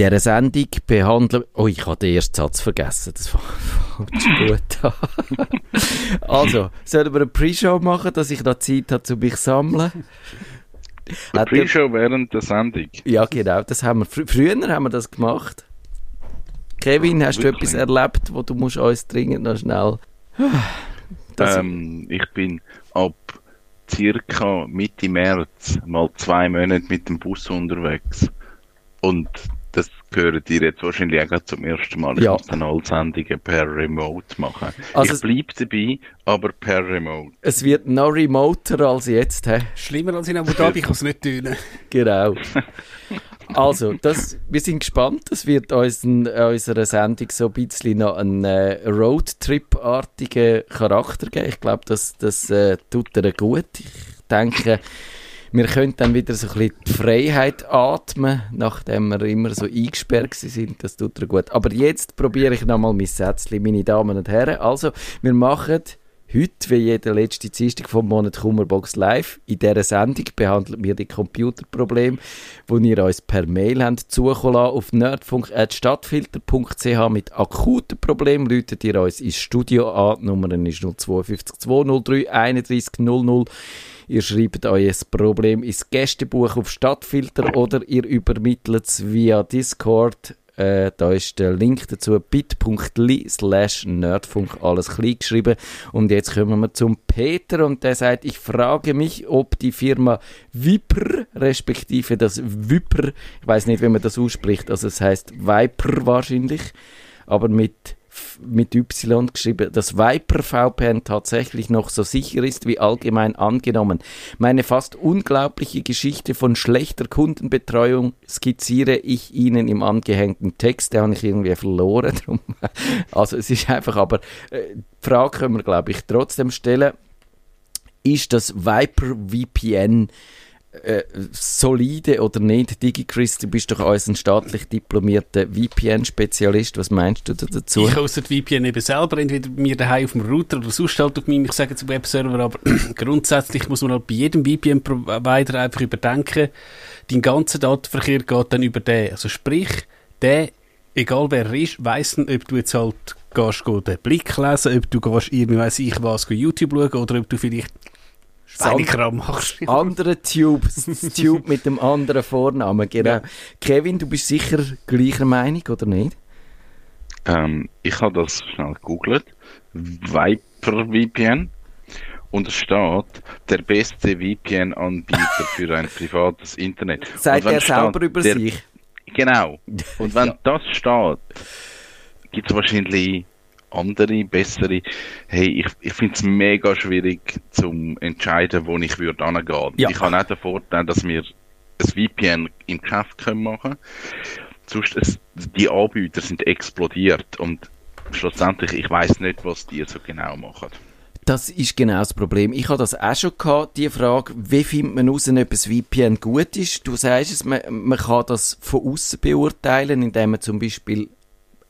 In dieser Sendung behandeln... Oh, ich habe den ersten Satz vergessen. Das fängt gut also, sollen wir eine Pre-Show machen, dass ich da Zeit habe, um mich zu sammeln? Eine Pre-Show während der Sendung? Ja, genau. Das haben wir, fr früher haben wir das gemacht. Kevin, hast Wirklich? du etwas erlebt, wo du musst uns dringend noch schnell... Ähm, ich bin ab circa Mitte März mal zwei Monate mit dem Bus unterwegs. Und das gehört ihr jetzt wahrscheinlich auch zum ersten Mal. Ich ja. muss dann alle Sendungen per Remote machen. Also ich bleibe dabei, aber per Remote. Es wird noch remoter als jetzt. He? Schlimmer als in Abu Dhabi kann es nicht tun. Genau. Also, das, wir sind gespannt. Es wird uns in unserer Sendung so ein bisschen noch einen äh, Roadtrip-artigen Charakter geben. Ich glaube, das, das äh, tut er gut. Ich denke, wir können dann wieder so ein bisschen die Freiheit atmen, nachdem wir immer so eingesperrt sind. Das tut er gut. Aber jetzt probiere ich nochmal mein Sätzchen, meine Damen und Herren. Also, wir machen Heute, wie jeder letzte Dienstag vom Monat Kummerbox Live, in dieser Sendung behandeln wir die Computerprobleme, die ihr uns per Mail habt zukommen auf nerdfunk.stadtfilter.ch mit akuten Problemen. Läutet ihr uns ins Studio an. Die Nummer ist 052 203 31 00. Ihr schreibt euer Problem ins Gästebuch auf Stadtfilter oder ihr übermittelt es via Discord äh, da ist der Link dazu bit.ly slash nerdfunk, alles klein geschrieben. Und jetzt kommen wir zum Peter und der sagt, ich frage mich, ob die Firma Viper, respektive das Viper, ich weiß nicht, wie man das ausspricht, also es heißt Viper wahrscheinlich, aber mit mit Y geschrieben, dass Viper VPN tatsächlich noch so sicher ist wie allgemein angenommen. Meine fast unglaubliche Geschichte von schlechter Kundenbetreuung skizziere ich Ihnen im angehängten Text. Den habe ich irgendwie verloren. also es ist einfach, aber äh, die Frage können wir, glaube ich, trotzdem stellen. Ist das Viper VPN äh, solide oder nicht? DigiChris, du bist doch als ein staatlich diplomierter VPN-Spezialist. Was meinst du dazu? Ich außer VPN eben selber, entweder mir daheim auf dem Router oder sonst halt auf meinem, ich sage jetzt Webserver, aber grundsätzlich muss man halt bei jedem VPN-Provider einfach überdenken, dein ganzer Datenverkehr geht dann über den. Also sprich, der, egal wer er ist, weiss dann, ob du jetzt halt gehst, den Blick lesen, ob du gehst, irgendwie weiss ich was, YouTube schauen oder ob du vielleicht Schweinekram machst. Andere Tube, das Tube mit dem anderen Vornamen, genau. Ja. Kevin, du bist sicher gleicher Meinung, oder nicht? Ähm, ich habe das schnell gegoogelt. Viper VPN. Und es steht, der beste VPN-Anbieter für ein privates Internet. Sagt er selber über der, sich? Genau. Und wenn ja. das steht, gibt es wahrscheinlich andere, bessere. Hey, ich, ich finde es mega schwierig zu entscheiden, wo ich würde angehen. Ja. Ich habe auch den Vorteil, dass wir ein VPN im Geschäft können machen Sonst, es, die Anbieter sind explodiert und schlussendlich, ich weiß nicht, was die so genau machen. Das ist genau das Problem. Ich habe das auch schon gehabt, die Frage, wie findet man heraus, ob ein VPN gut ist? Du sagst es, man, man kann das von außen beurteilen, indem man zum Beispiel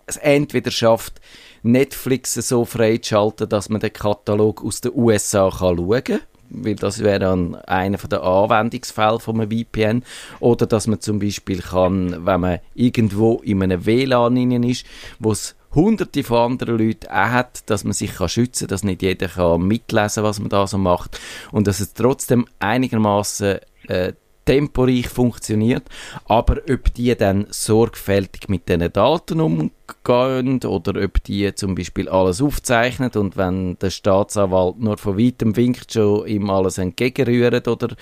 es entweder schafft, Netflix so freizuschalten, dass man den Katalog aus den USA schauen kann weil das wäre dann einer der Anwendungsfälle von einem VPN. Oder dass man zum Beispiel kann, wenn man irgendwo in einem WLAN ist, wo es hunderte von anderen Leuten auch hat, dass man sich kann schützen kann, dass nicht jeder kann mitlesen was man da so macht und dass es trotzdem einigermaßen äh, temporeich funktioniert, aber ob die dann sorgfältig mit diesen Daten umgehen oder ob die zum Beispiel alles aufzeichnen und wenn der Staatsanwalt nur von weitem winkt, schon ihm alles entgegenrührt oder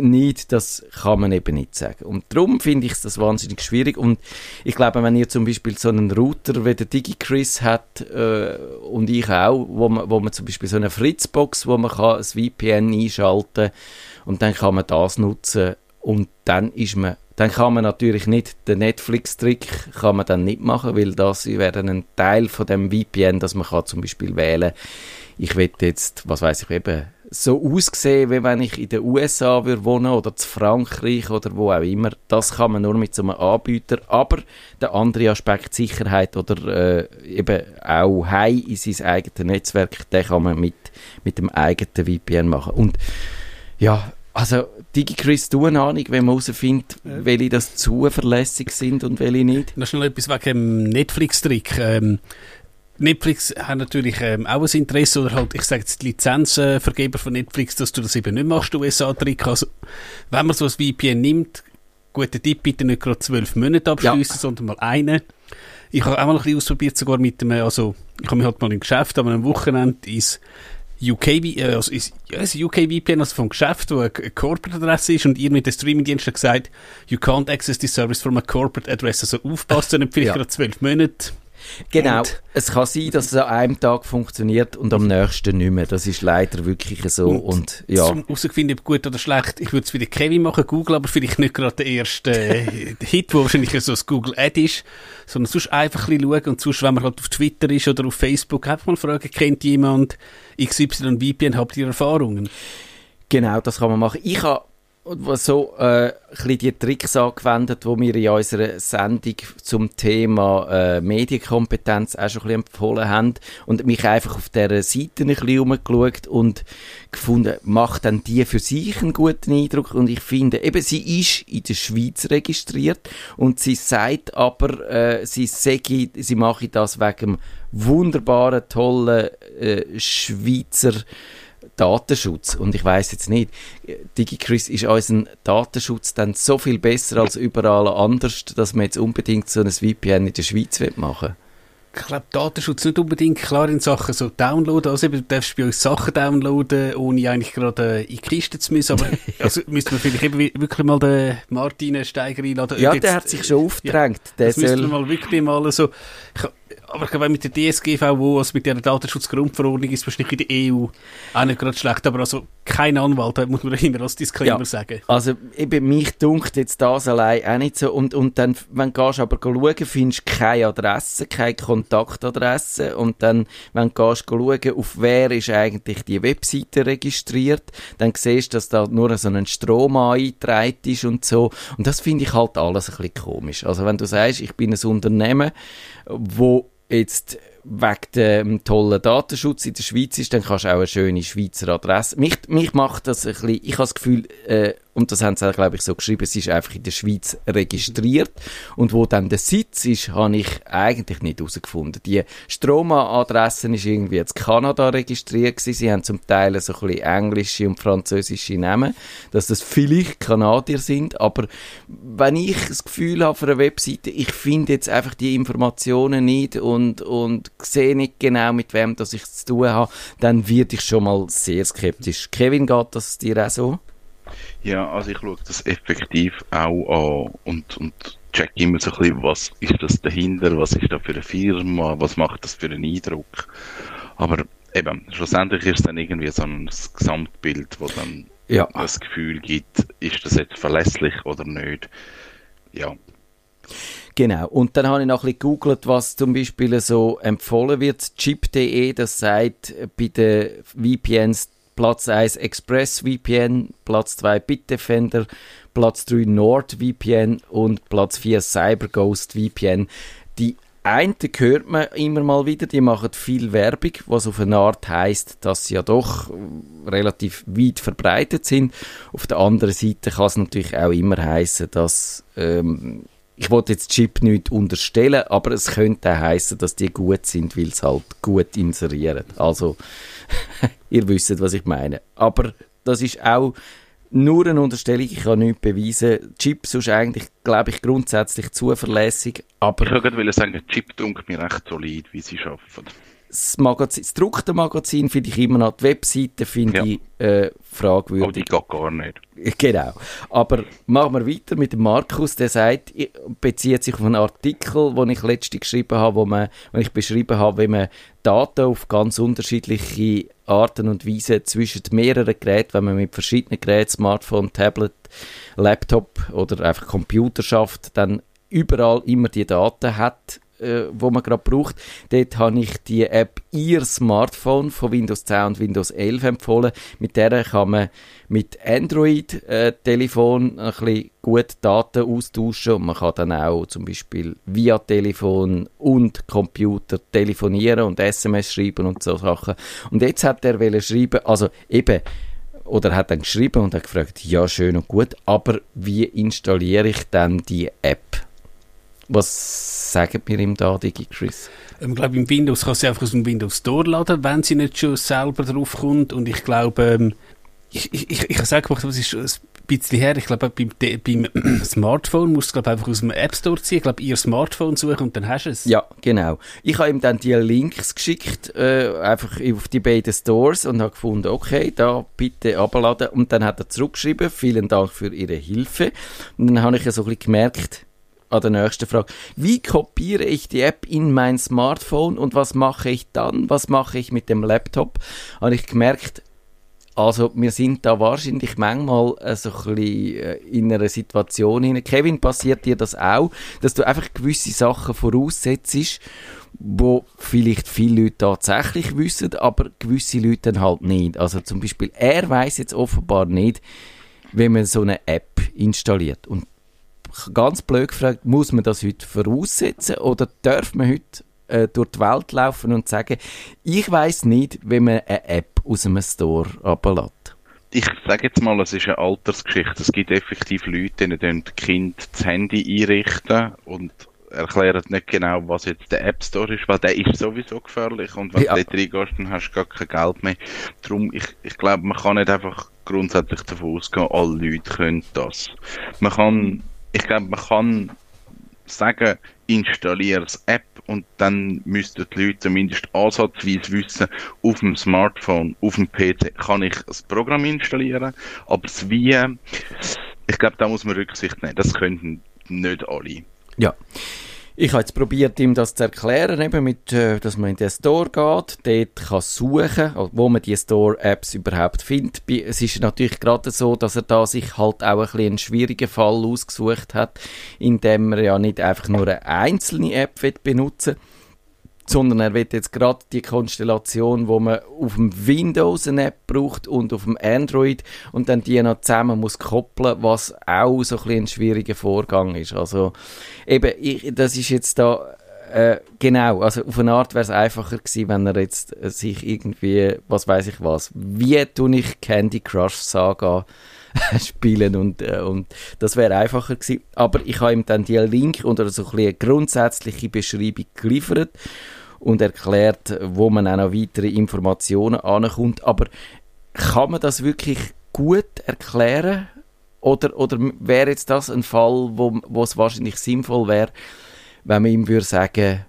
nicht, das kann man eben nicht sagen. Und darum finde ich das wahnsinnig schwierig. Und ich glaube, wenn ihr zum Beispiel so einen Router wie der DigiChris hat äh, und ich auch, wo man, wo man zum Beispiel so eine Fritzbox, wo man kann ein VPN einschalten kann, und dann kann man das nutzen und dann ist man dann kann man natürlich nicht den Netflix-Trick kann man dann nicht machen, weil das wäre ein Teil von dem VPN, dass man kann zum Beispiel wählen. Ich will jetzt, was weiß ich eben, so aussehen, wie wenn ich in den USA würde wohnen oder zu Frankreich oder wo auch immer. Das kann man nur mit so einem Anbieter. Aber der andere Aspekt Sicherheit oder äh, eben auch heim in sein eigenes Netzwerk, den kann man mit mit dem eigenen VPN machen. Und ja, also DigiChris, du eine Ahnung, wenn man herausfindet, ja. welche das zuverlässig sind und welche nicht? Noch schnell etwas wegen dem Netflix-Trick. Ähm, Netflix hat natürlich ähm, auch ein Interesse, oder halt, ich sage jetzt, die Lizenzvergeber von Netflix, dass du das eben nicht machst, USA-Trick. Also, wenn man so ein VPN nimmt, guter Tipp, bitte nicht gerade zwölf Monate abschließen, ja. sondern mal einen. Ich habe auch mal ein bisschen ausprobiert, sogar mit dem, also, ich habe mich halt mal im Geschäft, aber am Wochenende ist UK, äh, also ist, ja, ist UK VPN, also vom Geschäft, wo eine Corporate-Adresse ist und ihr mit der Streaming-Dienst gesagt, you can't access this service from a corporate address. Also aufpassen, nicht vielleicht ja. gerade zwölf Monate Genau. Und es kann sein, dass es an einem Tag funktioniert und am nächsten nicht mehr. Das ist leider wirklich so. Und, und ja. Zum herausfinden, ob gut oder schlecht, ich würde es wieder Kevin machen, Google, aber vielleicht nicht gerade der erste äh, Hit, wo wahrscheinlich so ein Google Ad ist, sondern sonst einfach ein bisschen schauen und sonst, wenn man halt auf Twitter ist oder auf Facebook, einfach mal fragen, kennt jemand XY VPN, habt ihr Erfahrungen? Genau, das kann man machen. Ich habe so äh, ein die Tricks angewendet, die wir in unserer Sendung zum Thema äh, Medienkompetenz auch schon ein bisschen empfohlen haben. Und mich einfach auf dieser Seite ein bisschen umgeschaut und gefunden, macht dann die für sich einen guten Eindruck? Und ich finde, eben sie ist in der Schweiz registriert und sie sagt aber, äh, sie, sage, sie mache das wegen wunderbaren, tollen äh, Schweizer Datenschutz. Und ich weiß jetzt nicht, DigiChris ist unser Datenschutz dann so viel besser als überall anders, dass man jetzt unbedingt so ein VPN in der Schweiz machen will? ich glaube, Datenschutz nicht unbedingt klar in Sachen so Downloaden. Also eben, du darfst bei uns Sachen downloaden, ohne eigentlich gerade äh, in die Kiste zu müssen. Aber also müsste man vielleicht eben wirklich mal den Martin Steiger einladen. Ja, der hat sich schon aufgedrängt. Ja, das müsste man mal wirklich mal so... Ich, aber ich glaube, mit der DSGVO, also mit der Datenschutzgrundverordnung, ist wahrscheinlich in der EU auch nicht gerade schlecht. Aber also kein Anwalt, muss man immer als Disclaimer ja, sagen. Also eben, mich dunkt jetzt das allein auch nicht so. Und, und dann, wenn du gehst aber schauen, findest du keine Adresse, keine Kontaktadresse. Und dann, wenn du gehst schauen, auf wer ist eigentlich die Webseite registriert, dann siehst du, dass da nur so ein Strom eingetragen ist und so. Und das finde ich halt alles ein bisschen komisch. Also wenn du sagst, ich bin ein Unternehmen, wo jetzt wegen dem tollen Datenschutz in der Schweiz ist, dann kannst du auch eine schöne Schweizer Adresse. Mich, mich macht das ein bisschen, ich habe das Gefühl, äh, und das haben sie, glaube ich, so geschrieben, es ist einfach in der Schweiz registriert. Und wo dann der Sitz ist, habe ich eigentlich nicht herausgefunden. Die Stroma-Adresse ist irgendwie in Kanada registriert gewesen. Sie haben zum Teil so ein bisschen englische und französische Namen, dass das vielleicht Kanadier sind. Aber wenn ich das Gefühl habe für eine Webseite, ich finde jetzt einfach die Informationen nicht und, und sehe nicht genau, mit wem das ich zu tun habe, dann werde ich schon mal sehr skeptisch. Kevin, geht das dir auch so? Ja, also ich schaue das effektiv auch an und, und check immer so ein bisschen, was ist das dahinter, was ist da für eine Firma, was macht das für einen Eindruck. Aber eben, schlussendlich ist es dann irgendwie so ein Gesamtbild, wo dann ja. das Gefühl gibt, ist das jetzt verlässlich oder nicht. Ja. Genau. Und dann habe ich noch ein bisschen gegoogelt, was zum Beispiel so empfohlen wird. Chip.de, das sagt bei den VPNs Platz 1 ExpressVPN, Platz 2 Bitdefender, Platz 3 NordVPN und Platz 4 CyberGhost VPN. Die einen hört man immer mal wieder, die machen viel Werbung, was auf eine Art heißt, dass sie ja doch relativ weit verbreitet sind. Auf der anderen Seite kann es natürlich auch immer heißen, dass ähm, ich wollte jetzt Chip nicht unterstellen, aber es könnte auch heißen, dass die gut sind, weil sie halt gut inserieren. Also ihr wisst, was ich meine. Aber das ist auch nur eine Unterstellung, ich kann nichts beweisen. Chip ist eigentlich, glaube ich, grundsätzlich zuverlässig, aber... Ich gerade sagen, Chip dunkelt mir recht solid, wie sie arbeiten das, Magazin, das druckte Magazin finde ich immer noch, die Webseite finde ja. ich äh, fragwürdig. Oh, die geht gar nicht. Genau. Aber machen wir weiter mit dem Markus, der sagt, bezieht sich auf einen Artikel, den ich letztens geschrieben habe, wo, man, wo ich beschrieben habe, wie man Daten auf ganz unterschiedliche Arten und Weise zwischen mehreren Geräten, wenn man mit verschiedenen Geräten, Smartphone, Tablet, Laptop oder einfach Computer schafft, dann überall immer die Daten hat äh, wo man gerade braucht. Dort habe ich die App Ihr Smartphone von Windows 10 und Windows 11 empfohlen. Mit der kann man mit Android-Telefon äh, ein bisschen gut Daten austauschen und man kann dann auch zum Beispiel via Telefon und Computer telefonieren und SMS schreiben und so Sachen. Und jetzt hat er schreiben, also eben oder hat dann geschrieben und hat gefragt, ja, schön und gut, aber wie installiere ich dann die App? Was sagen wir ihm da, DigiChris? Ich ähm, glaube, im Windows kann sie einfach aus dem Windows Store laden, wenn sie nicht schon selber draufkommt. Und ich glaube, ähm, ich, ich, ich, ich habe es gemacht, was ist ein bisschen her. Ich glaube, beim, beim Smartphone musst du glaube einfach aus dem App Store ziehen. Ich glaube, ihr Smartphone suchen und dann hast du es. Ja, genau. Ich habe ihm dann die Links geschickt, äh, einfach auf die beiden Stores und habe gefunden, okay, da bitte abladen. Und dann hat er zurückgeschrieben, vielen Dank für Ihre Hilfe. Und dann habe ich ja so ein bisschen gemerkt, an der nächsten Frage. Wie kopiere ich die App in mein Smartphone und was mache ich dann? Was mache ich mit dem Laptop? Habe ich gemerkt, also wir sind da wahrscheinlich manchmal äh, so ein bisschen äh, in einer Situation hin. Kevin, passiert dir das auch, dass du einfach gewisse Sachen voraussetzt, wo vielleicht viele Leute tatsächlich wissen, aber gewisse Leute dann halt nicht. Also zum Beispiel, er weiß jetzt offenbar nicht, wenn man so eine App installiert. Und ganz blöd gefragt, muss man das heute voraussetzen oder darf man heute äh, durch die Welt laufen und sagen, ich weiß nicht, wie man eine App aus einem Store ablädt? Ich sage jetzt mal, es ist eine Altersgeschichte. Es gibt effektiv Leute, die die Kind das Handy einrichten und erklären nicht genau, was jetzt der App Store ist, weil der ist sowieso gefährlich und wenn ja. du dort reingehst, dann hast du gar kein Geld mehr. Darum, ich, ich glaube, man kann nicht einfach grundsätzlich davon ausgehen, alle Leute können das. Man kann ich glaube, man kann sagen, installiere das App und dann müssten die Leute zumindest ansatzweise wissen, auf dem Smartphone, auf dem PC kann ich das Programm installieren, aber das Wie, ich glaube, da muss man Rücksicht nehmen. Das können nicht alle. Ja. Ich habe jetzt probiert, ihm das zu erklären, eben mit, äh, dass man in den Store geht, dort kann suchen, wo man die Store-Apps überhaupt findet. Es ist natürlich gerade so, dass er da sich halt auch ein bisschen einen schwierigen Fall ausgesucht hat, indem er ja nicht einfach nur eine einzelne App benutzen will, sondern er wird jetzt gerade die Konstellation, wo man auf dem Windows eine App braucht und auf dem Android und dann die noch zusammen muss koppeln, was auch so ein, ein schwieriger Vorgang ist. Also eben, ich, das ist jetzt da äh, genau, also auf eine Art wäre es einfacher gewesen, wenn er jetzt äh, sich irgendwie, was weiß ich was, wie tue ich Candy Crush Saga spielen und, äh, und das wäre einfacher gewesen. Aber ich habe ihm dann die Link oder so ein eine grundsätzliche Beschreibung geliefert und erklärt, wo man auch noch weitere Informationen ankommt. Aber kann man das wirklich gut erklären? Oder, oder wäre jetzt das ein Fall, wo, wo es wahrscheinlich sinnvoll wäre, wenn man ihm würde sagen,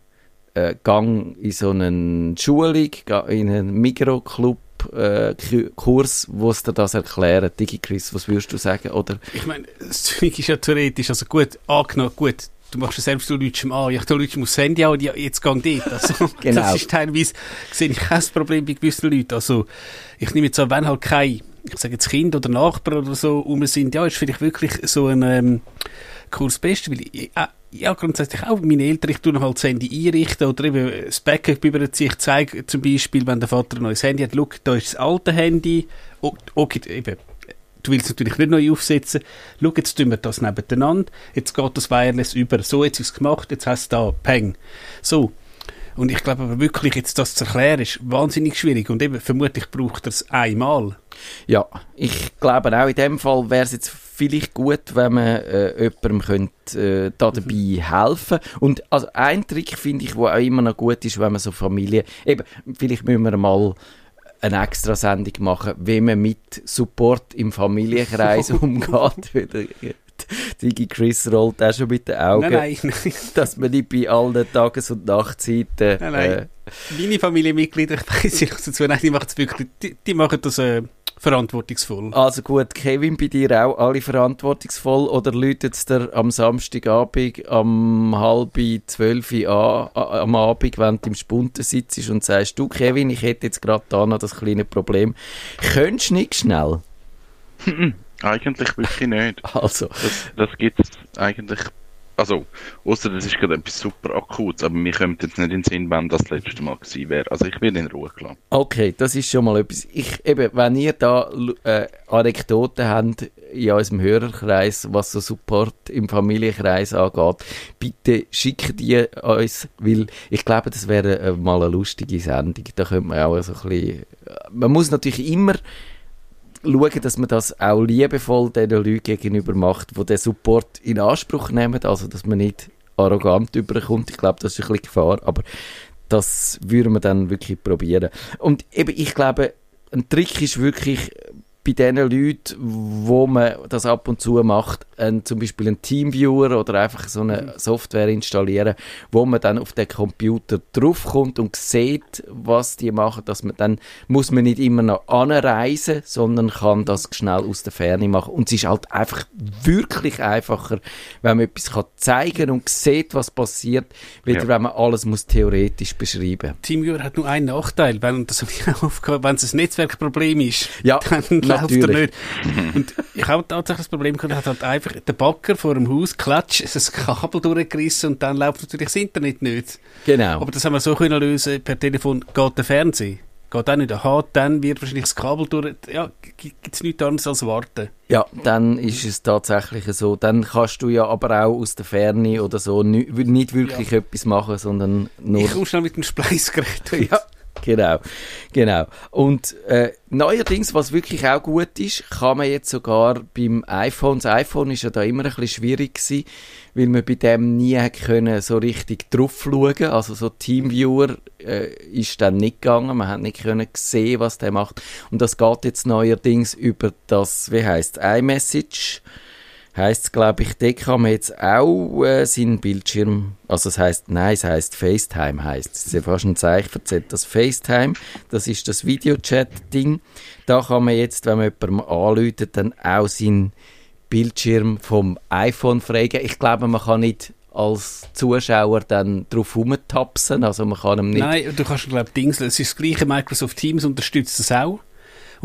äh, gang in so eine Schulung, in einen Mikroclub, äh, Kurs, wo es dir das erklärt. DigiChris, was würdest du sagen? Oder? Ich meine, das Zeug ist ja theoretisch, also gut, angenommen, gut, du machst es selbst, du lütst an, ja, du lütst aufs Handy an und ja, jetzt gang dort. Also, genau. Das ist teilweise, sehe ich kein Problem bei gewissen Leuten. Also, ich nehme jetzt an, wenn halt kein, ich sage jetzt Kind oder Nachbar oder so um sind, ja, ist vielleicht wirklich so ein ähm, Kurs best, weil ich, äh, ja, grundsätzlich auch meine Eltern, ich tue noch halt das Handy einrichten oder eben das Backup überziehen. Ich zeige zum Beispiel, wenn der Vater ein neues Handy hat, schau, da ist das alte Handy, okay, eben, du willst es natürlich nicht neu aufsetzen. Schau, jetzt tun wir das nebeneinander. Jetzt geht das Wireless über. So, jetzt ist es gemacht, jetzt hast du da, Peng. So. Und ich glaube aber wirklich, jetzt das zu erklären, ist wahnsinnig schwierig. Und eben, vermutlich braucht er es einmal. Ja, ich glaube auch in dem Fall wäre es jetzt vielleicht gut, wenn man äh, jemandem könnte, äh, da dabei mhm. helfen Und also ein Trick finde ich, der auch immer noch gut ist, wenn man so Familie, eben, vielleicht müssen wir mal eine extra Sendung machen, wie man mit Support im Familienkreis umgeht. Digi Chris rollt auch schon mit den Augen. Nein, nein, nein. Dass man nicht bei allen Tages- und Nachtzeiten. Nein, nein. Äh, Meine Familienmitglieder, ich weiß nicht dazu, nein, die machen es wirklich, die, die machen das äh, verantwortungsvoll. Also gut, Kevin, bei dir auch alle verantwortungsvoll oder läutet es dir am Samstagabend um halb zwölf an, am Abend, wenn du im Spunten sitzt und sagst, du Kevin, ich hätte jetzt gerade da noch das kleine Problem. Könntest du nicht schnell? eigentlich wirklich nicht. Also. Das, das gibt es eigentlich also, außer das ist gerade etwas super Akutes, aber mir kommt jetzt nicht in den Sinn, wenn das, das letzte Mal gewesen wäre. Also ich will in Ruhe gelassen. Okay, das ist schon mal etwas. Ich, eben, wenn ihr da äh, Anekdoten habt in unserem Hörerkreis, was so Support im Familienkreis angeht, bitte schickt die uns, weil ich glaube, das wäre äh, mal eine lustige Sendung. Da könnte man auch so ein bisschen... Man muss natürlich immer schauen, dass man das auch liebevoll den Leuten gegenüber macht, die den Support in Anspruch nehmen, also dass man nicht arrogant überkommt. Ich glaube, das ist ein bisschen Gefahr, aber das würden wir dann wirklich probieren. Und eben, ich glaube, ein Trick ist wirklich bei den Leuten, wo man das ab und zu macht, ein, zum Beispiel einen Teamviewer oder einfach so eine. Software installieren, wo man dann auf den Computer draufkommt und sieht, was die machen, dass man dann muss man nicht immer noch anreisen, sondern kann das schnell aus der Ferne machen. Und es ist halt einfach wirklich einfacher, wenn man etwas kann zeigen und sieht, was passiert, wieder ja. wenn man alles muss theoretisch beschreiben. Teamviewer hat nur einen Nachteil, wenn das wenn es ein Netzwerkproblem ist, ja. dann läuft er nicht. Und ich habe tatsächlich das Problem gehabt, hat halt einfach der Bagger vor dem Haus klatscht, ein Kabel durchgerissen und dann läuft natürlich das Internet nicht. Genau. Aber das haben wir so können lösen, per Telefon geht der Fernseher. Geht auch nicht. Aha, dann wird wahrscheinlich das Kabel durch. Ja, gibt es nichts anderes als warten. Ja, dann ist es tatsächlich so. Dann kannst du ja aber auch aus der Ferne oder so nicht, nicht wirklich ja. etwas machen, sondern nur. Ich komme schnell mit dem Spleißgerät. ja, Genau, genau. Und äh, neuerdings, was wirklich auch gut ist, kann man jetzt sogar beim iPhone, das iPhone ist ja da immer ein bisschen schwierig gewesen, weil man bei dem nie können so richtig drauf schauen. Also so Teamviewer äh, ist dann nicht gegangen, man hat nicht können sehen, was der macht. Und das geht jetzt neuerdings über das, wie heißt iMessage heißt es, glaube ich, da kann man jetzt auch äh, seinen Bildschirm, also es heißt, nein, es heißt FaceTime heißt es. ist ja fast ein Zeichen verzählt. Das FaceTime, das ist das Videochat-Ding. Da kann man jetzt, wenn man jemandem anläutet, dann auch seinen Bildschirm vom iPhone freigeben. Ich glaube, man kann nicht als Zuschauer dann drauf rumtapsen, also man kann ihm nicht... Nein, du kannst, glaube ich, Dings, es ist das gleiche, Microsoft Teams unterstützt das auch.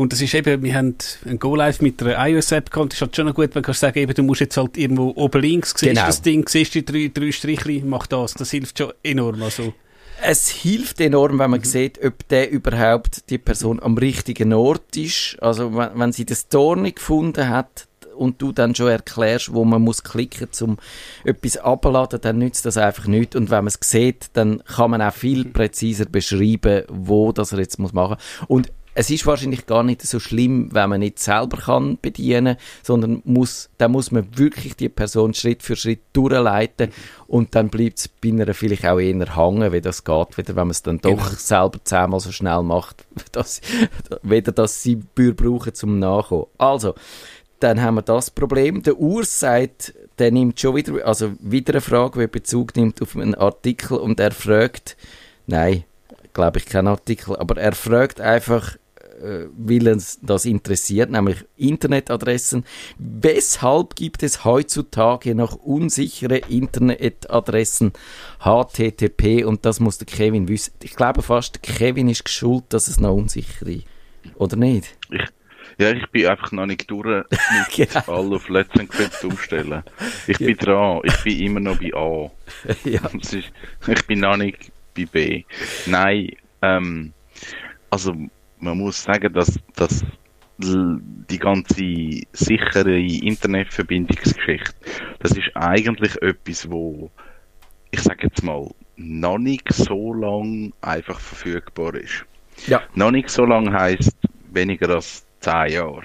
Und das ist eben, wir haben ein Go-Live mit einer iOS-App gehabt, das ist halt schon noch gut, wenn du sagen, eben, du musst jetzt halt irgendwo oben links, siehst genau. das Ding, siehst die drei, drei Strichli, mach das. Das hilft schon enorm, also. Es hilft enorm, wenn man mhm. sieht, ob der überhaupt die Person am richtigen Ort ist. Also, wenn, wenn sie das Tor nicht gefunden hat, und du dann schon erklärst, wo man muss klicken, um etwas abzuladen, dann nützt das einfach nichts. Und wenn man es sieht, dann kann man auch viel präziser beschreiben, wo das er jetzt muss machen. Und es ist wahrscheinlich gar nicht so schlimm, wenn man nicht selber kann bedienen, sondern muss, dann muss man wirklich die Person Schritt für Schritt durchleiten und dann bleibt es bei einer vielleicht auch eher hängen, wie das geht, wieder, wenn man es dann doch genau. selber zehnmal so schnell macht, dass, weder dass sie Bür brauchen zum Nachkommen. Also, dann haben wir das Problem. Der Urs sagt, der nimmt schon wieder, also wieder eine Frage, die Bezug nimmt auf einen Artikel und er fragt, nein, glaube ich, kein Artikel, aber er fragt einfach, äh, weil uns das interessiert, nämlich Internetadressen. Weshalb gibt es heutzutage noch unsichere Internetadressen HTTP und das muss der Kevin wissen. Ich glaube fast, Kevin ist geschuld, dass es noch unsicher ist. Oder nicht? Ich, ja, ich bin einfach noch nicht durch mit genau. Fall auf Let's Encrypt umstellen. Ich bin dran, ich bin immer noch bei A. ja. Ich bin noch nicht bei B. Nein, ähm, also man muss sagen, dass, dass die ganze sichere Internetverbindungsgeschichte, das ist eigentlich etwas, wo ich sage jetzt mal noch nicht so lang einfach verfügbar ist. Ja. Noch nicht so lang heißt weniger als zehn Jahre.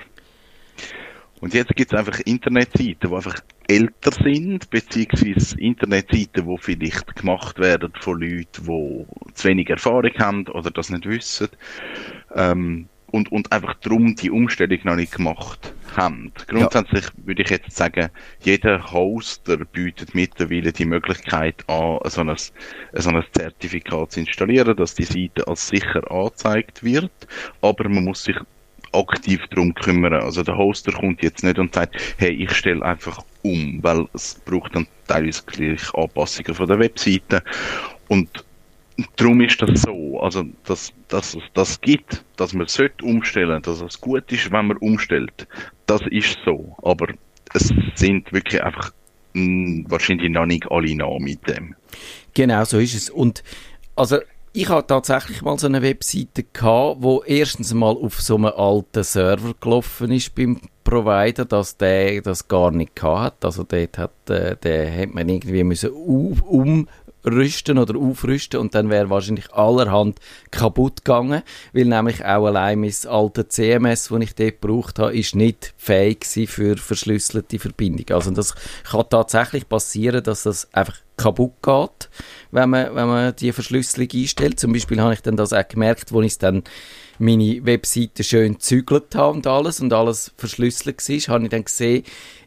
Und jetzt gibt es einfach Internetseiten, die einfach älter sind, beziehungsweise Internetseiten, die vielleicht gemacht werden von Leuten, die zu wenig Erfahrung haben oder das nicht wissen. Ähm, und, und einfach darum die Umstellung noch nicht gemacht haben. Grundsätzlich ja. würde ich jetzt sagen, jeder Hoster bietet mittlerweile die Möglichkeit an, so ein, so ein Zertifikat zu installieren, dass die Seite als sicher angezeigt wird, aber man muss sich aktiv darum kümmern. Also der Hoster kommt jetzt nicht und sagt, hey, ich stelle einfach um, weil es braucht dann teilweise gleich Anpassungen von der Webseite und darum ist das so, also dass, dass es das gibt, dass man sollte umstellen, dass es gut ist, wenn man umstellt, das ist so, aber es sind wirklich einfach mh, hm, wahrscheinlich noch nicht alle nah mit dem. Genau, so ist es. Und also ich hatte tatsächlich mal so eine Webseite gehabt, wo erstens mal auf so einem alten Server gelaufen ist beim Provider, dass der das gar nicht gehabt hat. Also dort hat, äh, hat man irgendwie müssen um, rüsten oder aufrüsten und dann wäre wahrscheinlich allerhand kaputt gegangen, weil nämlich auch allein mein alter CMS, das ich dort gebraucht habe, ist nicht fähig für verschlüsselte Verbindungen. Also das kann tatsächlich passieren, dass das einfach kaputt geht, wenn man, wenn man die Verschlüsselung einstellt. Zum Beispiel habe ich dann das auch gemerkt, wo ich dann meine Webseite schön zügelt habe und alles und alles verschlüsselt war, habe ich dann gesehen,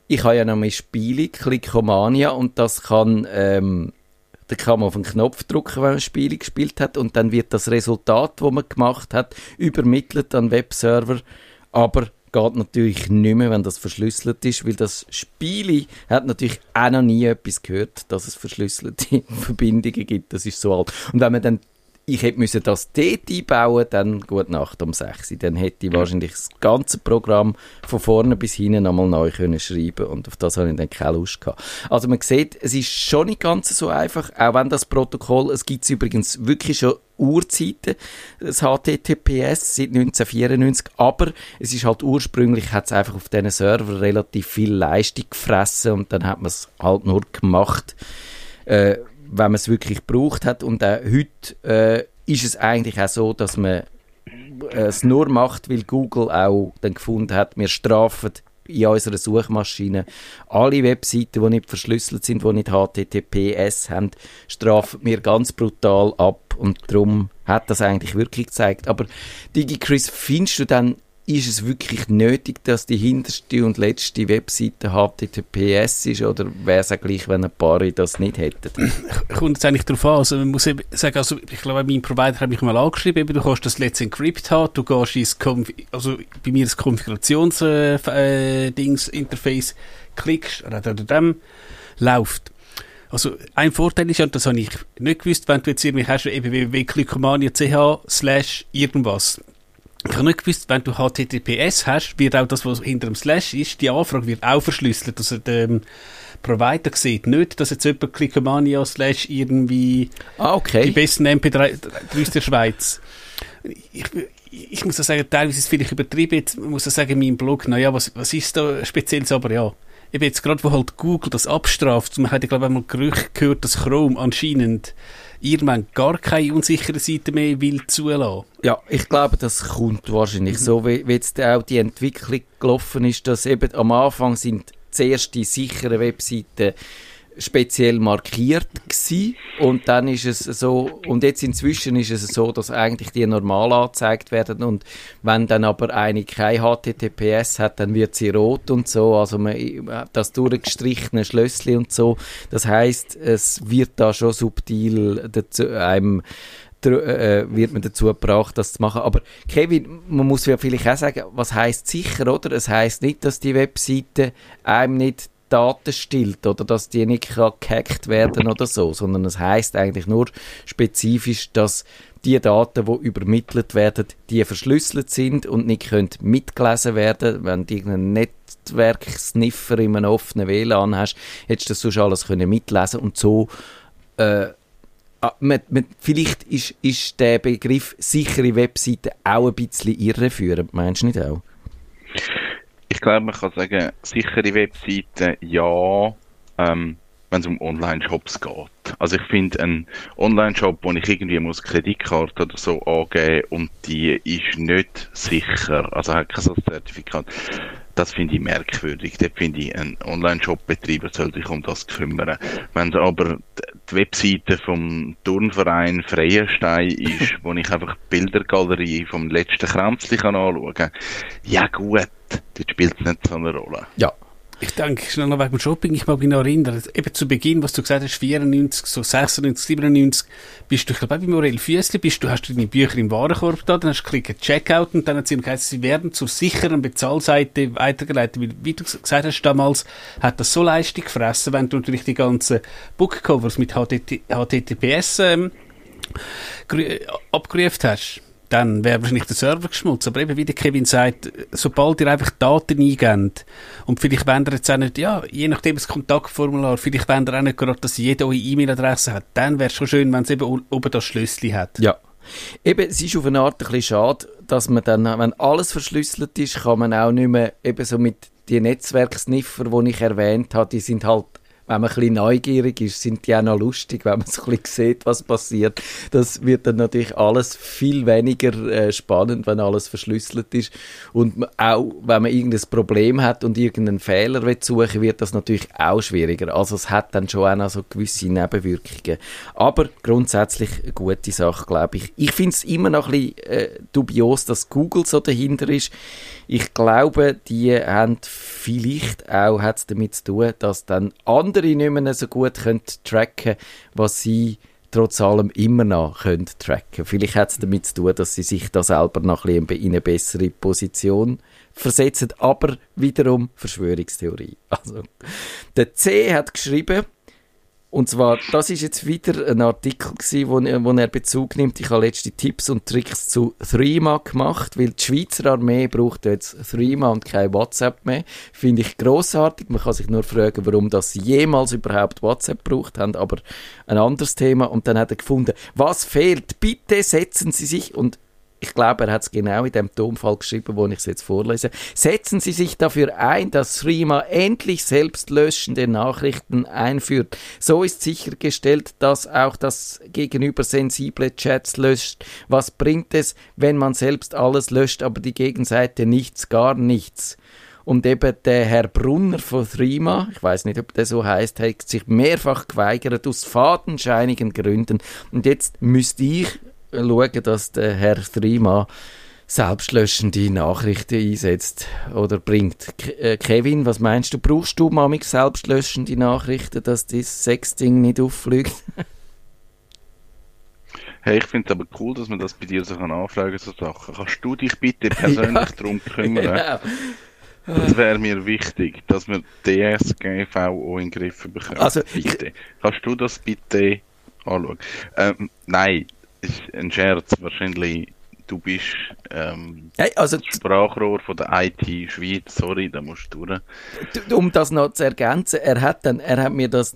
ich habe ja noch mein Spiele, Clickomania, und das kann, ähm, da kann man auf den Knopf drücken, wenn man ein Spiel gespielt hat, und dann wird das Resultat, das man gemacht hat, übermittelt an Webserver, aber geht natürlich nicht mehr, wenn das verschlüsselt ist, weil das Spiel hat natürlich auch noch nie etwas gehört, dass es verschlüsselte Verbindungen gibt. Das ist so alt. Und wenn man dann ich hätte müssen das dort einbauen, dann gut Nacht um 6 Dann hätte ich wahrscheinlich das ganze Programm von vorne bis hinten nochmal neu können schreiben und auf das habe ich dann keine Lust gehabt. Also man sieht, es ist schon nicht ganz so einfach, auch wenn das Protokoll, es gibt es übrigens wirklich schon Urzeiten, das HTTPS seit 1994, aber es ist halt ursprünglich, hat es einfach auf diesen Server relativ viel Leistung gefressen und dann hat man es halt nur gemacht, äh, wenn man es wirklich gebraucht hat. Und auch heute äh, ist es eigentlich auch so, dass man äh, es nur macht, weil Google auch dann gefunden hat, wir strafen in unserer Suchmaschine alle Webseiten, die nicht verschlüsselt sind, die nicht HTTPS haben, strafen wir ganz brutal ab und darum hat das eigentlich wirklich gezeigt. Aber DigiChris, findest du dann ist es wirklich nötig, dass die hinterste und letzte Webseite HTTPS ist oder wäre es auch gleich, wenn ein paar das nicht hätten? Kommt jetzt eigentlich darauf an. Also man muss eben sagen, also ich glaube, mein Provider hat mich mal angeschrieben, eben, du kannst das Let's Encrypt haben, du gehst ins also bei mir das Konfigurations-Dings-Interface, äh, klickst, oder dem läuft. Also, ein Vorteil ist ja, das habe ich nicht gewusst, wenn du jetzt irgendwie hast, eben www.klickomania.ch slash irgendwas ich habe nicht gewusst, wenn du HTTPS hast, wird auch das, was hinter dem Slash ist, die Anfrage wird auch verschlüsselt. Also der ähm, Provider sieht nicht, dass jetzt jemand Clickomania Slash irgendwie ah, okay. die besten MP3 aus der Schweiz. Ich, ich muss sagen, teilweise ist es vielleicht übertrieben. Jetzt muss ich sagen, mein Blog, naja, was, was ist da spezielles, aber ja. Eben jetzt gerade, wo halt Google das abstraft, man hat ja glaube ich einmal Gerücht gehört, dass Chrome anscheinend irgendwann gar keine unsichere Seite mehr will zulassen. Ja, ich glaube, das kommt wahrscheinlich mhm. so, wie, wie jetzt auch die Entwicklung gelaufen ist, dass eben am Anfang sind zuerst die sicheren Webseiten speziell markiert gewesen. und dann ist es so und jetzt inzwischen ist es so, dass eigentlich die normal angezeigt werden und wenn dann aber eine kein HTTPS hat, dann wird sie rot und so, also man, das durchgestrichene Schlössli und so, das heißt, es wird da schon subtil dazu, einem äh, wird man dazu gebracht, das zu machen. Aber Kevin, man muss ja vielleicht auch sagen, was heißt sicher, oder? Es heißt nicht, dass die Webseite einem nicht Daten stillt oder dass die nicht gehackt werden oder so, sondern es heißt eigentlich nur spezifisch, dass die Daten, die übermittelt werden, die verschlüsselt sind und nicht können mitgelesen werden. Wenn du irgendeinen Netzwerk-Sniffer in einem offenen WLAN hast, hättest du das sonst alles können mitlesen und so äh, Ah, mit, mit, vielleicht ist, ist der Begriff sichere Webseite auch ein bisschen irreführend, meinst du nicht auch? Ich glaube, man kann sagen, sichere Webseiten ja, ähm, wenn es um Online-Shops geht. Also ich finde, ein Online-Shop, wo ich irgendwie muss Kreditkarte oder so angeben und die ist nicht sicher, also hat kein Zertifikat, das finde ich merkwürdig. Da finde ich, ein Online-Shop-Betreiber soll sich um das kümmern. Wenn aber die Webseite vom Turnverein Freienstein ist, wo ich einfach die Bildergalerie vom letzten Kränzli anschauen kann, ja gut, dort spielt es nicht so eine Rolle. Ja. Ich denke, schnell noch wegen dem Shopping, ich mag mich noch erinnern, eben zu Beginn, was du gesagt hast, 94, so 96, 97, bist du, ich glaube, bei Morel Füssli, bist du, hast du deine Bücher im Warenkorb da, dann hast du geklickt Checkout und dann hat sie gesagt, sie werden zur sicheren Bezahlseite weitergeleitet, weil, wie du gesagt hast damals, hat das so Leistung gefressen, wenn du natürlich die ganzen Bookcovers mit HTTPS ähm, abgerufen hast dann wäre wahrscheinlich der Server geschmutzt. Aber eben, wie der Kevin sagt, sobald ihr einfach Daten eingebt, und vielleicht wollt ihr jetzt auch nicht, ja, je nachdem das Kontaktformular, vielleicht wollt ihr auch nicht gerade, dass jeder eure E-Mail-Adresse hat, dann wäre es schon schön, wenn es eben oben das Schlüssel hat. Ja. Eben, es ist auf eine Art ein bisschen schade, dass man dann, wenn alles verschlüsselt ist, kann man auch nicht mehr eben so mit den Netzwerksniffer, die ich erwähnt habe, die sind halt wenn man ein bisschen neugierig ist, sind die auch noch lustig, wenn man so ein bisschen sieht, was passiert. Das wird dann natürlich alles viel weniger äh, spannend, wenn alles verschlüsselt ist. Und auch, wenn man irgendein Problem hat und irgendeinen Fehler will suchen wird das natürlich auch schwieriger. Also es hat dann schon auch noch so gewisse Nebenwirkungen. Aber grundsätzlich eine gute Sache, glaube ich. Ich finde es immer noch ein bisschen äh, dubios, dass Google so dahinter ist. Ich glaube, die haben vielleicht auch damit zu tun, dass dann andere nicht mehr so gut können tracken was sie trotz allem immer noch können tracken Vielleicht hat es damit zu tun, dass sie sich da selber noch ein bisschen in eine bessere Position versetzen, aber wiederum Verschwörungstheorie. Also, der C hat geschrieben, und zwar, das ist jetzt wieder ein Artikel gewesen, wo, wo er Bezug nimmt. Ich habe letzte Tipps und Tricks zu Threema gemacht, weil die Schweizer Armee braucht jetzt Threema und kein WhatsApp mehr. Finde ich großartig. Man kann sich nur fragen, warum das jemals überhaupt WhatsApp braucht haben, aber ein anderes Thema. Und dann hat er gefunden, was fehlt? Bitte setzen Sie sich und ich glaube, er hat es genau in dem Tonfall geschrieben, wo ich es jetzt vorlese. Setzen Sie sich dafür ein, dass Threema endlich selbstlöschende Nachrichten einführt. So ist sichergestellt, dass auch das Gegenüber sensible Chats löscht. Was bringt es, wenn man selbst alles löscht, aber die Gegenseite nichts, gar nichts? Und eben der Herr Brunner von Threema, ich weiß nicht, ob der so heißt, hat sich mehrfach geweigert aus fadenscheinigen Gründen. Und jetzt müsste ich schauen, dass der Herr Threema selbstlöschende Nachrichten einsetzt oder bringt. Äh, Kevin, was meinst du? Brauchst du mal selbstlöschende Nachrichten, dass das Sexding nicht auffliegt? Hey, ich finde es aber cool, dass man das bei dir so kann anfragen so Sachen. Kannst du dich bitte persönlich ja. darum kümmern? Ja. Das wäre mir wichtig, dass wir DSGVO in den Griff bekommen. Also, bitte. Kannst du das bitte anschauen? Ähm, nein, ist ein Scherz. Wahrscheinlich, du bist ähm, hey, also, Sprachrohr von der IT Schweiz. Sorry, da musst du durch. Um das noch zu ergänzen, er hat, dann, er hat mir das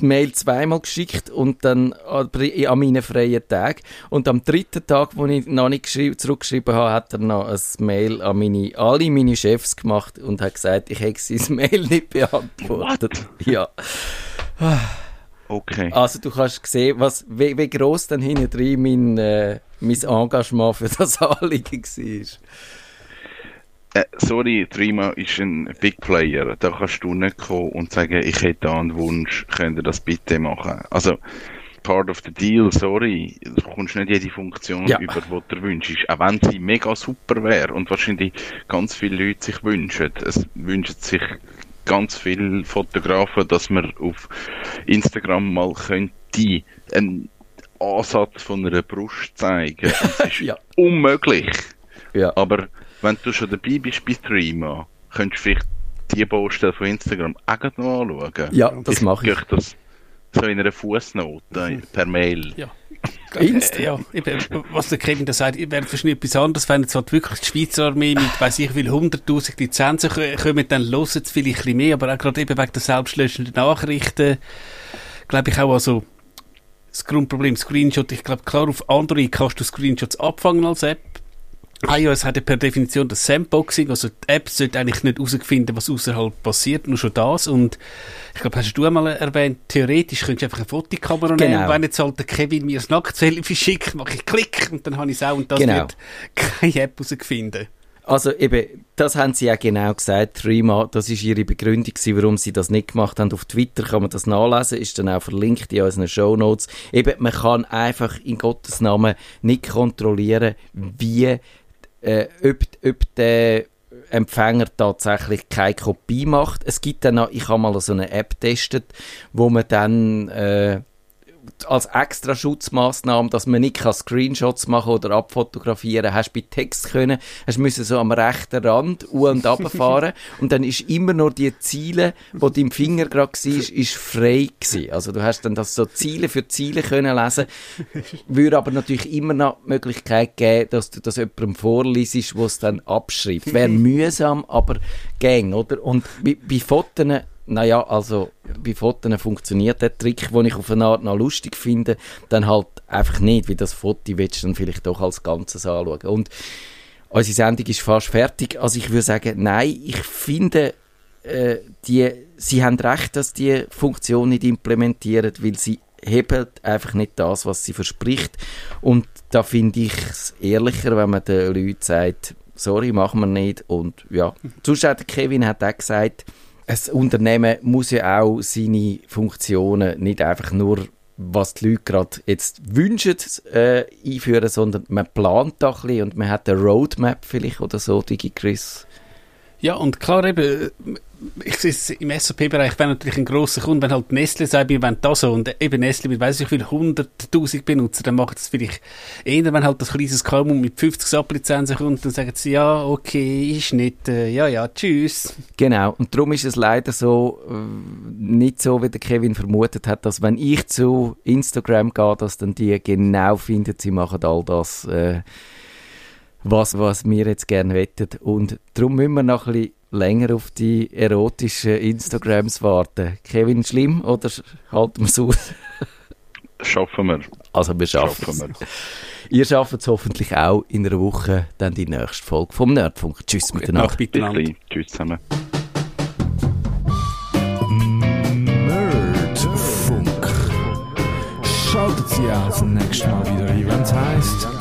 Mail zweimal geschickt und dann an meinen freien Tag. Und am dritten Tag, wo ich noch nicht zurückgeschrieben habe, hat er noch ein Mail an meine, alle meine Chefs gemacht und hat gesagt, ich hätte sein Mail nicht beantwortet. What? Ja. Okay. Also du kannst sehen, was, wie, wie gross dann hinten drin mein, äh, mein Engagement für das Anliegen war. Äh, sorry, Trima ist ein Big Player. Da kannst du nicht kommen und sagen, ich hätte da einen Wunsch, könnt ihr das bitte machen. Also, part of the deal, sorry, du bekommst nicht jede Funktion ja. über, die du wünschst. Auch wenn sie mega super wäre und wahrscheinlich ganz viele Leute sich wünschen. Es wünschen sich ganz viele Fotografen, dass man auf Instagram mal könnte einen Ansatz von einer Brust zeigen. Das ist ja. unmöglich. Ja. Aber wenn du schon dabei bist bei Streamer, könntest du vielleicht die Baustelle von Instagram auch noch anschauen. Ja, das mache ich. Das so in einer Fußnote per Mail. Ja. Insta. Ja, eben, was der Kevin da sagt, wäre wahrscheinlich etwas anderes, wenn jetzt halt wirklich die Schweizer Armee mit, weiss ich wie 100'000 Lizenzen kommen, dann hören sie vielleicht ein bisschen mehr, aber auch gerade eben wegen der selbstlöschenden Nachrichten, glaube ich auch, also, das Grundproblem, Screenshot, ich glaube, klar, auf Android kannst du Screenshots abfangen als App, iOS hat ja per Definition das Sandboxing, also die App sollte eigentlich nicht herausfinden, was außerhalb passiert, nur schon das. Und ich glaube, hast du einmal erwähnt, theoretisch könntest du einfach eine Fotokamera genau. nehmen. Wenn jetzt halt der Kevin mir ein Nacktselfie schickt, mache ich Klick und dann habe ich es auch und das genau. wird keine App herausfinden. Also eben, das haben sie ja genau gesagt, Rima, das ist ihre Begründung warum sie das nicht gemacht haben. Auf Twitter kann man das nachlesen, ist dann auch verlinkt in unseren Show Notes. Eben, man kann einfach in Gottes Namen nicht kontrollieren, wie äh, ob, ob der Empfänger tatsächlich keine Kopie macht. Es gibt dann noch, ich habe mal so eine App getestet, wo man dann äh, als extra Schutzmaßnahme, dass man nicht Screenshots machen oder abfotografieren hast bei Text können, hast müssen so am rechten Rand u und fahren und dann ist immer nur die Ziele, wo dein Finger gerade war, ist frei gewesen. Also du hast dann das so Ziele für Ziele können lesen, würde aber natürlich immer noch die Möglichkeit geben, dass du das jemandem vorliest, wo es dann abschreibt. Wäre mühsam, aber gang, oder? Und bei, bei Fotos naja, also bei Fotos funktioniert der Trick, den ich auf eine Art noch lustig finde, dann halt einfach nicht, wie das Foto willst du dann vielleicht doch als Ganzes anschauen. Und unsere Sendung ist fast fertig, also ich würde sagen, nein, ich finde, äh, die, sie haben recht, dass die Funktion nicht implementieren, weil sie hebt einfach nicht das, was sie verspricht. Und da finde ich es ehrlicher, wenn man den Leuten sagt, sorry, machen wir nicht. Und ja, sonst hat Kevin hat auch gesagt, ein Unternehmen muss ja auch seine Funktionen nicht einfach nur was die Leute gerade jetzt wünschen, äh, einführen, sondern man plant da ein bisschen und man hat eine Roadmap vielleicht oder so, DigiChris. Ja, und klar eben, ich sehe es im SAP-Bereich wäre natürlich ein grosser Kunde, wenn halt Nestle sagt, wir wollen das so, und eben Nestle mit weiss ich wie viel, 100'000 Benutzer, dann macht es vielleicht eher, wenn halt das kleines KMU mit 50 SAP-Lizenzen kommt, dann sagen sie, ja, okay, ist nicht, äh, ja, ja, tschüss. Genau, und darum ist es leider so, äh, nicht so, wie der Kevin vermutet hat, dass wenn ich zu Instagram gehe, dass dann die genau finden, sie machen all das, äh, was, was wir jetzt gerne wettet. Und darum müssen wir noch ein bisschen länger auf die erotischen Instagrams warten. Kevin, schlimm oder halten wir es aus? Schaffen wir. Also wir schaffen, schaffen wir. Ihr schafft es hoffentlich auch in einer Woche dann die nächste Folge vom Nerdfunk. Tschüss Gute miteinander. Nacht miteinander. Tschüss zusammen. Nerdfunk. Schaltet Sie auch das nächste Mal wieder ein, wenn es heisst